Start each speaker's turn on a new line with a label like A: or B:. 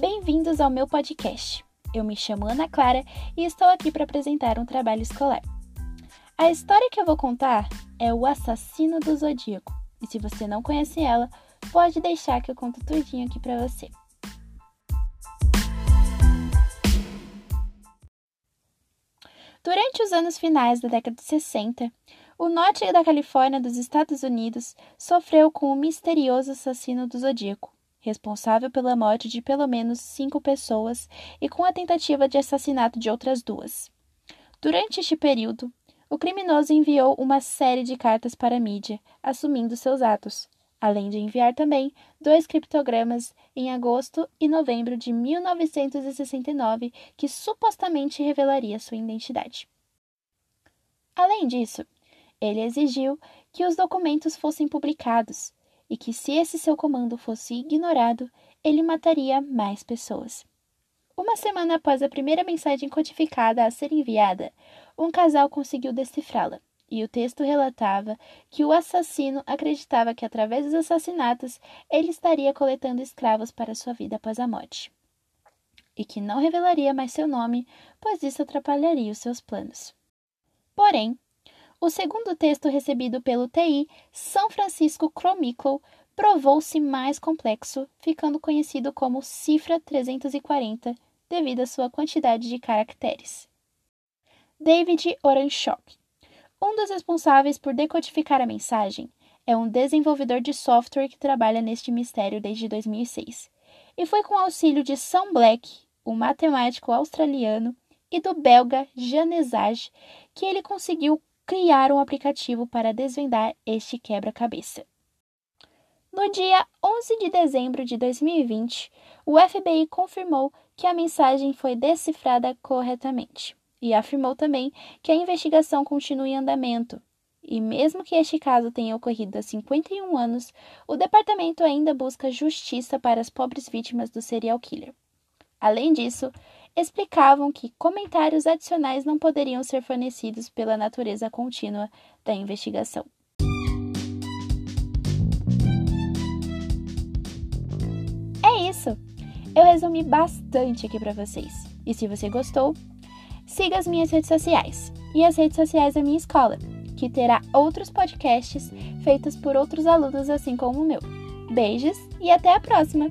A: Bem-vindos ao meu podcast. Eu me chamo Ana Clara e estou aqui para apresentar um trabalho escolar. A história que eu vou contar é O Assassino do Zodíaco. E se você não conhece ela, pode deixar que eu conto tudinho aqui para você. Durante os anos finais da década de 60, o norte da Califórnia dos Estados Unidos sofreu com o misterioso assassino do Zodíaco, responsável pela morte de pelo menos cinco pessoas e com a tentativa de assassinato de outras duas. Durante este período, o criminoso enviou uma série de cartas para a mídia, assumindo seus atos, além de enviar também dois criptogramas em agosto e novembro de 1969 que supostamente revelariam sua identidade. Além disso, ele exigiu que os documentos fossem publicados e que, se esse seu comando fosse ignorado, ele mataria mais pessoas. Uma semana após a primeira mensagem codificada a ser enviada, um casal conseguiu decifrá-la, e o texto relatava que o assassino acreditava que, através dos assassinatos, ele estaria coletando escravos para sua vida após a morte, e que não revelaria mais seu nome, pois isso atrapalharia os seus planos. Porém, o segundo texto recebido pelo TI São Francisco Chronicle provou-se mais complexo, ficando conhecido como Cifra 340 devido à sua quantidade de caracteres. David Oranchok, um dos responsáveis por decodificar a mensagem, é um desenvolvedor de software que trabalha neste mistério desde 2006, e foi com o auxílio de Sam Black, um matemático australiano, e do belga Janesage que ele conseguiu criar um aplicativo para desvendar este quebra-cabeça. No dia 11 de dezembro de 2020, o FBI confirmou que a mensagem foi decifrada corretamente e afirmou também que a investigação continua em andamento. E mesmo que este caso tenha ocorrido há 51 anos, o departamento ainda busca justiça para as pobres vítimas do serial killer. Além disso, explicavam que comentários adicionais não poderiam ser fornecidos pela natureza contínua da investigação. É isso! Eu resumi bastante aqui para vocês. E se você gostou, siga as minhas redes sociais e as redes sociais da minha escola, que terá outros podcasts feitos por outros alunos assim como o meu. Beijos e até a próxima!